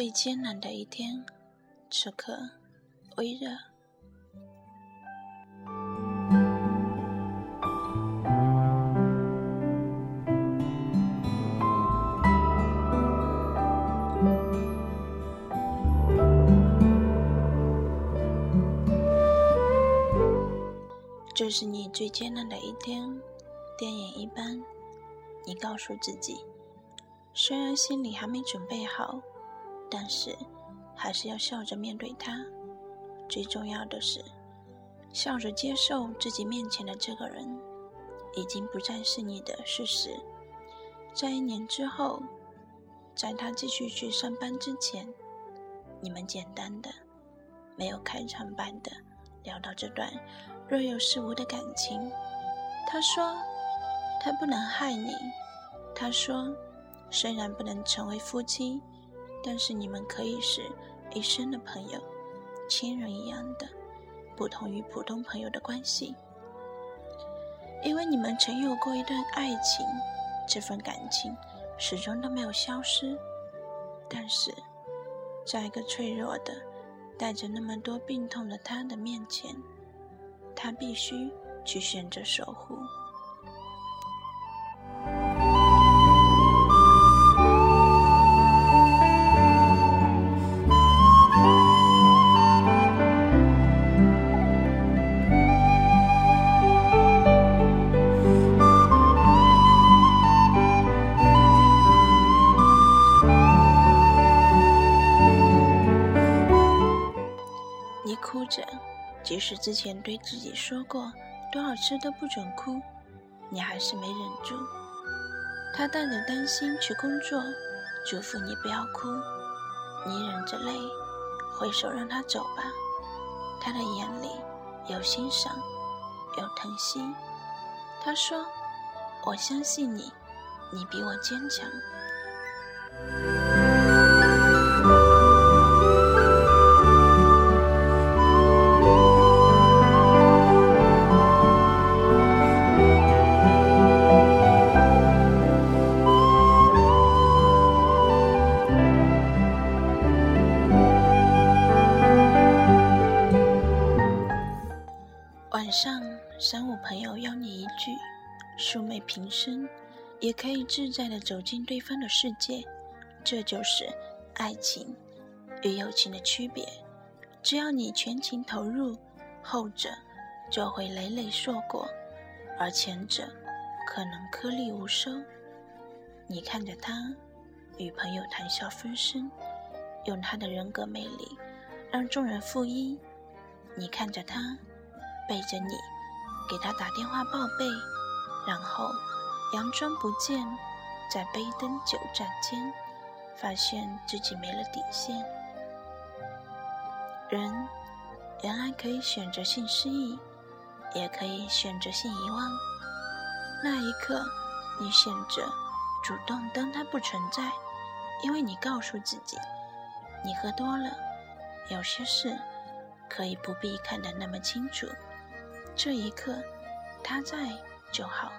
最艰难的一天，此刻微热。这是你最艰难的一天，电影一般。你告诉自己，虽然心里还没准备好，但是还是要笑着面对他。最重要的是，笑着接受自己面前的这个人已经不再是你的事实。在一年之后，在他继续去上班之前，你们简单的、没有开场白的聊到这段。若有似无的感情，他说他不能害你。他说，虽然不能成为夫妻，但是你们可以是一生的朋友，亲人一样的，不同于普通朋友的关系。因为你们曾有过一段爱情，这份感情始终都没有消失。但是，在一个脆弱的、带着那么多病痛的他的面前。他必须去选择守护。即使之前对自己说过多少次都不准哭，你还是没忍住。他带着担心去工作，嘱咐你不要哭。你忍着泪，挥手让他走吧。他的眼里有欣赏，有疼惜。他说：“我相信你，你比我坚强。”自在的走进对方的世界。这就是爱情与友情的区别。只要你全情投入，后者就会累累硕果，而前者可能颗粒无收。你看着他，与朋友谈笑风生，用他的人格魅力让众人附一。你看着他。背着你，给他打电话报备，然后佯装不见，在杯灯酒盏间，发现自己没了底线。人原来可以选择性失忆，也可以选择性遗忘。那一刻，你选择主动当他不存在，因为你告诉自己，你喝多了，有些事可以不必看得那么清楚。这一刻，他在就好。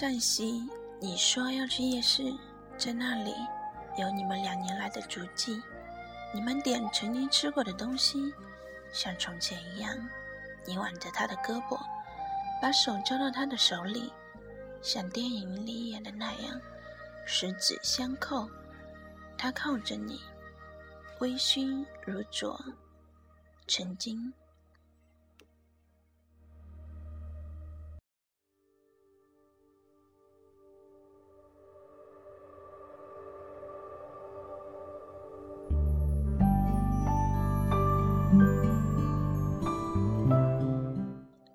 上席，你说要去夜市，在那里。有你们两年来的足迹，你们点曾经吃过的东西，像从前一样。你挽着他的胳膊，把手交到他的手里，像电影里演的那样，十指相扣。他靠着你，微醺如昨，曾经。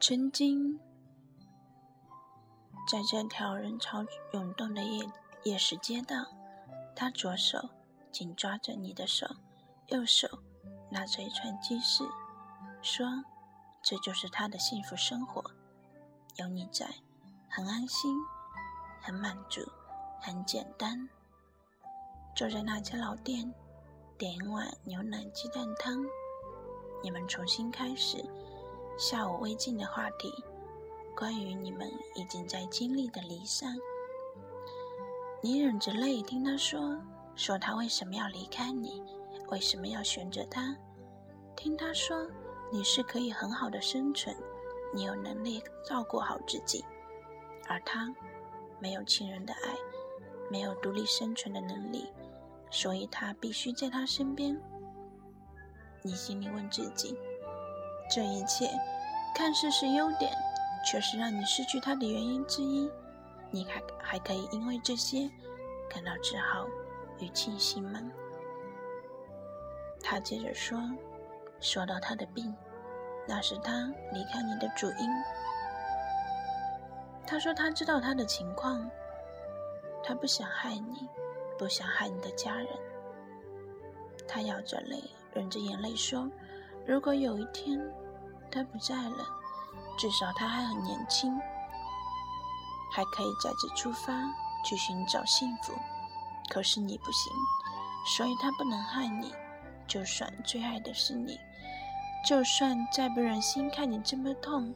曾经，在这条人潮涌动的夜夜市街道，他左手紧抓着你的手，右手拿着一串鸡翅，说：“这就是他的幸福生活。”有你在，很安心，很满足，很简单。坐在那家老店，点一碗牛奶鸡蛋汤，你们重新开始下午未尽的话题，关于你们已经在经历的离散。你忍着泪听他说，说他为什么要离开你，为什么要选择他？听他说你是可以很好的生存，你有能力照顾好自己，而他没有亲人的爱，没有独立生存的能力。所以他必须在他身边。你心里问自己：这一切看似是优点，却是让你失去他的原因之一。你还还可以因为这些感到自豪与庆幸吗？他接着说：“说到他的病，那是他离开你的主因。他说他知道他的情况，他不想害你。”不想害你的家人，他咬着泪，忍着眼泪说：“如果有一天他不在了，至少他还很年轻，还可以再次出发去寻找幸福。可是你不行，所以他不能害你。就算最爱的是你，就算再不忍心看你这么痛，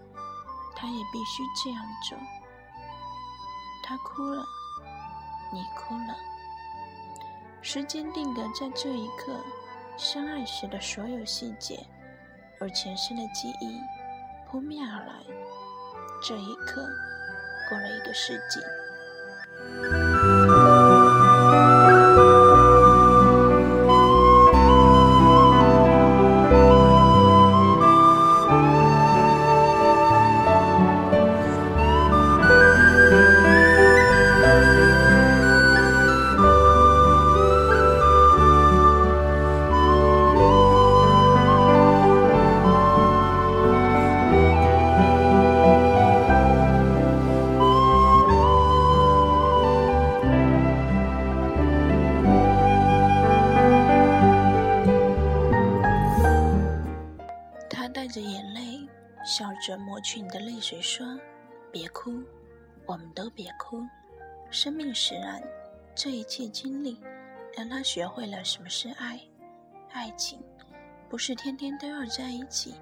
他也必须这样做。”他哭了，你哭了。时间定格在这一刻，相爱时的所有细节，而前身的记忆扑面而来。这一刻，过了一个世纪。抹去你的泪水，说：“别哭，我们都别哭。生命使然，这一切经历让他学会了什么是爱。爱情不是天天都要在一起，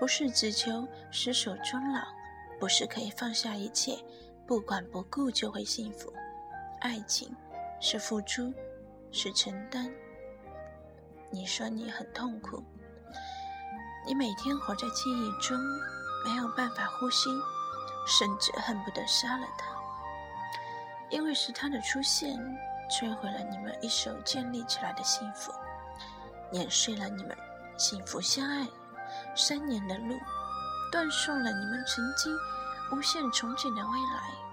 不是只求厮守终老，不是可以放下一切，不管不顾就会幸福。爱情是付出，是承担。你说你很痛苦，你每天活在记忆中。”没有办法呼吸，甚至恨不得杀了他，因为是他的出现摧毁了你们一手建立起来的幸福，碾碎了你们幸福相爱三年的路，断送了你们曾经无限憧憬的未来。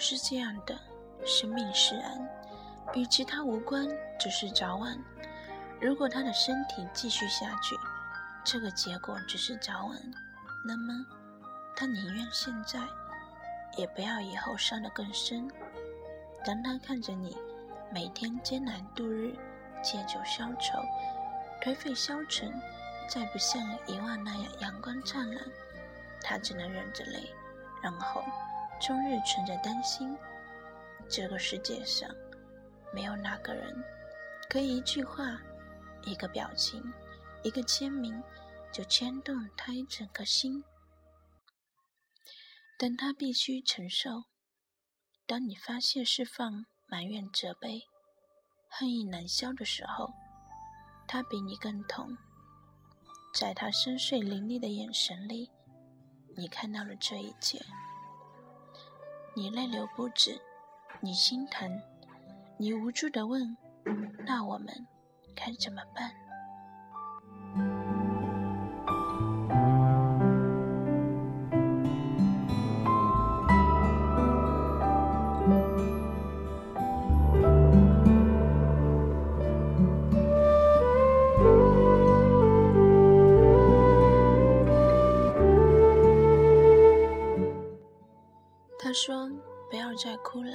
是这样的，生命使然，与其他无关，只是早晚。如果他的身体继续下去，这个结果只是早晚。那么，他宁愿现在，也不要以后伤得更深。当他看着你每天艰难度日，借酒消愁，颓废消沉，再不像以往那样阳光灿烂，他只能忍着泪，然后。终日存着担心，这个世界上没有哪个人可以一句话、一个表情、一个签名就牵动他一整颗心。但他必须承受。当你发泄、释放、埋怨、责备、恨意难消的时候，他比你更痛。在他深邃凌厉的眼神里，你看到了这一切。你泪流不止，你心疼，你无助的问：“那我们该怎么办？”再哭了，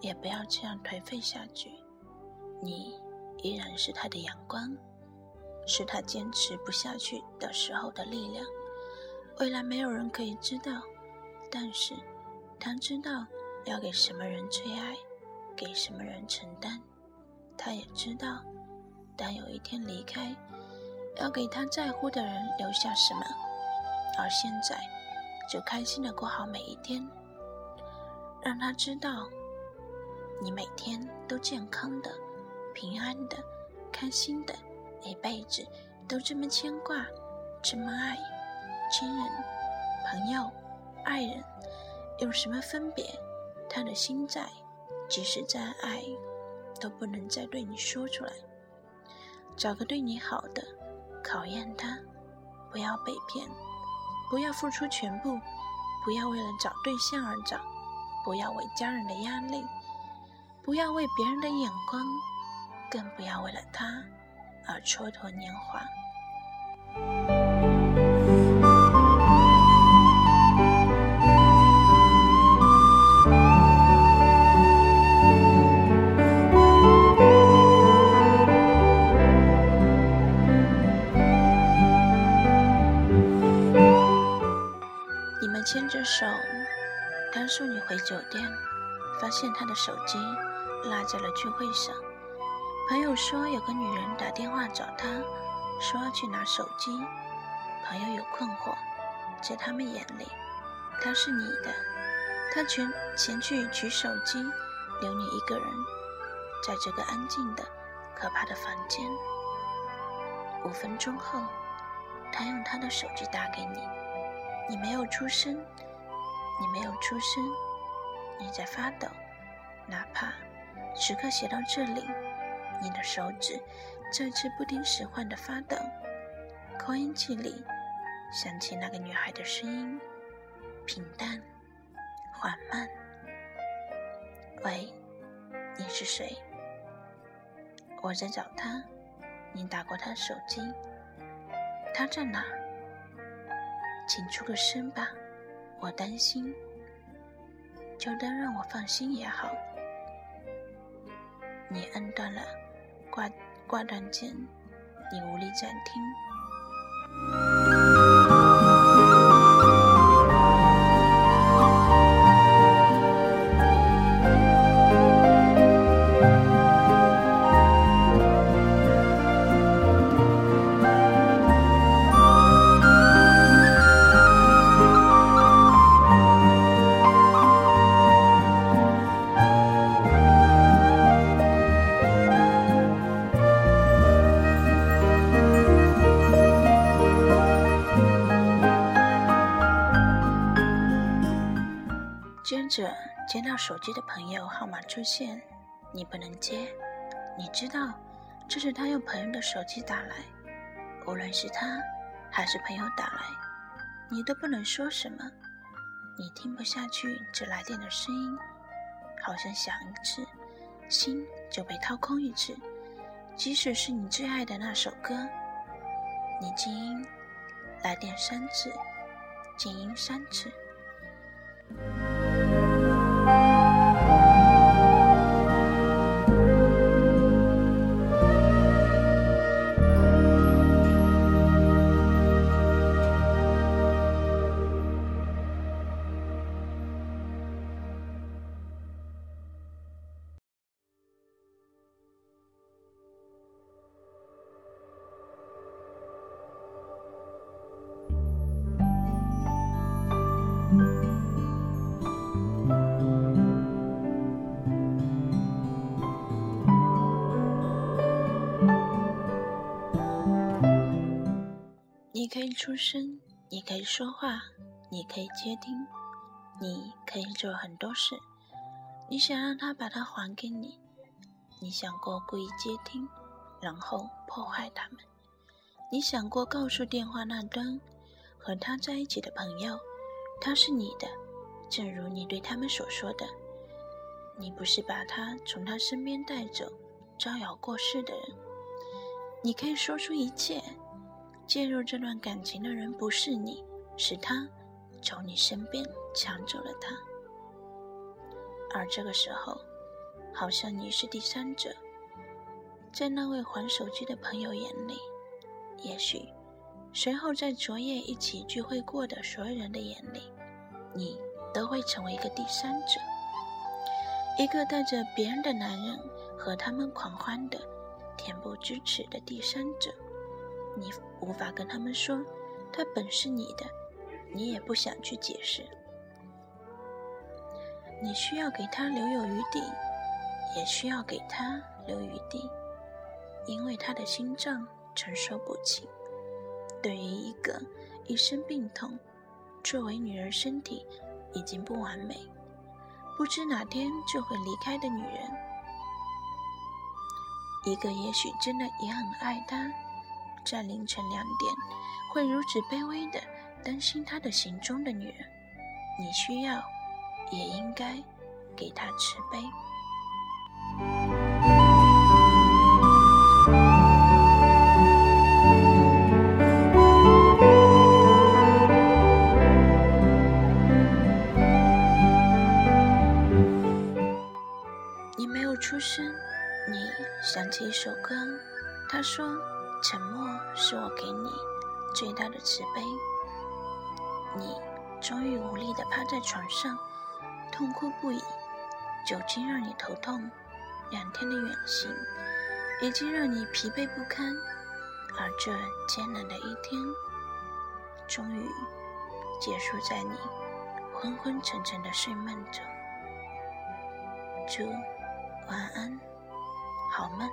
也不要这样颓废下去。你依然是他的阳光，是他坚持不下去的时候的力量。未来没有人可以知道，但是他知道要给什么人最爱，给什么人承担。他也知道，当有一天离开，要给他在乎的人留下什么。而现在，就开心的过好每一天，让他知道，你每天都健康的、平安的、开心的，一辈子都这么牵挂，这么爱。亲人、朋友、爱人有什么分别？他的心在，即使再爱，都不能再对你说出来。找个对你好的，考验他，不要被骗，不要付出全部，不要为了找对象而找，不要为家人的压力，不要为别人的眼光，更不要为了他而蹉跎年华。你们牵着手，他送你回酒店，发现他的手机落在了聚会上。朋友说有个女人打电话找他，说要去拿手机。朋友有困惑，在他们眼里，他是你的，他前前去取手机，留你一个人，在这个安静的、可怕的房间。五分钟后，他用他的手机打给你。你没有出声，你没有出声，你在发抖，哪怕此刻写到这里，你的手指再次不听使唤的发抖。扩音器里响起那个女孩的声音，平淡、缓慢。喂，你是谁？我在找他，你打过他手机，他在哪？请出个声吧，我担心。就当让我放心也好。你摁断了挂挂断键，你无力暂停。接到手机的朋友号码出现，你不能接。你知道这是他用朋友的手机打来，无论是他还是朋友打来，你都不能说什么。你听不下去这来电的声音，好像响一次，心就被掏空一次。即使是你最爱的那首歌，你静音，来电三次，静音三次。你可以出声，你可以说话，你可以接听，你可以做很多事。你想让他把它还给你，你想过故意接听，然后破坏他们。你想过告诉电话那端和他在一起的朋友，他是你的，正如你对他们所说的。你不是把他从他身边带走，招摇过市的人。你可以说出一切。介入这段感情的人不是你，是他从你身边抢走了他。而这个时候，好像你是第三者，在那位还手机的朋友眼里，也许随后在昨夜一起聚会过的所有人的眼里，你都会成为一个第三者，一个带着别人的男人和他们狂欢的、恬不知耻的第三者。你无法跟他们说他本是你的，你也不想去解释。你需要给他留有余地，也需要给他留余地，因为他的心脏承受不起。对于一个一身病痛，作为女人身体已经不完美，不知哪天就会离开的女人，一个也许真的也很爱他，在凌晨两点会如此卑微的担心他的行踪的女人，你需要。也应该给他慈悲。你没有出声，你想起一首歌，他说：“沉默是我给你最大的慈悲。”你终于无力的趴在床上。痛哭不已，酒精让你头痛，两天的远行已经让你疲惫不堪，而这艰难的一天，终于结束在你昏昏沉沉的睡梦中。祝晚安，好梦。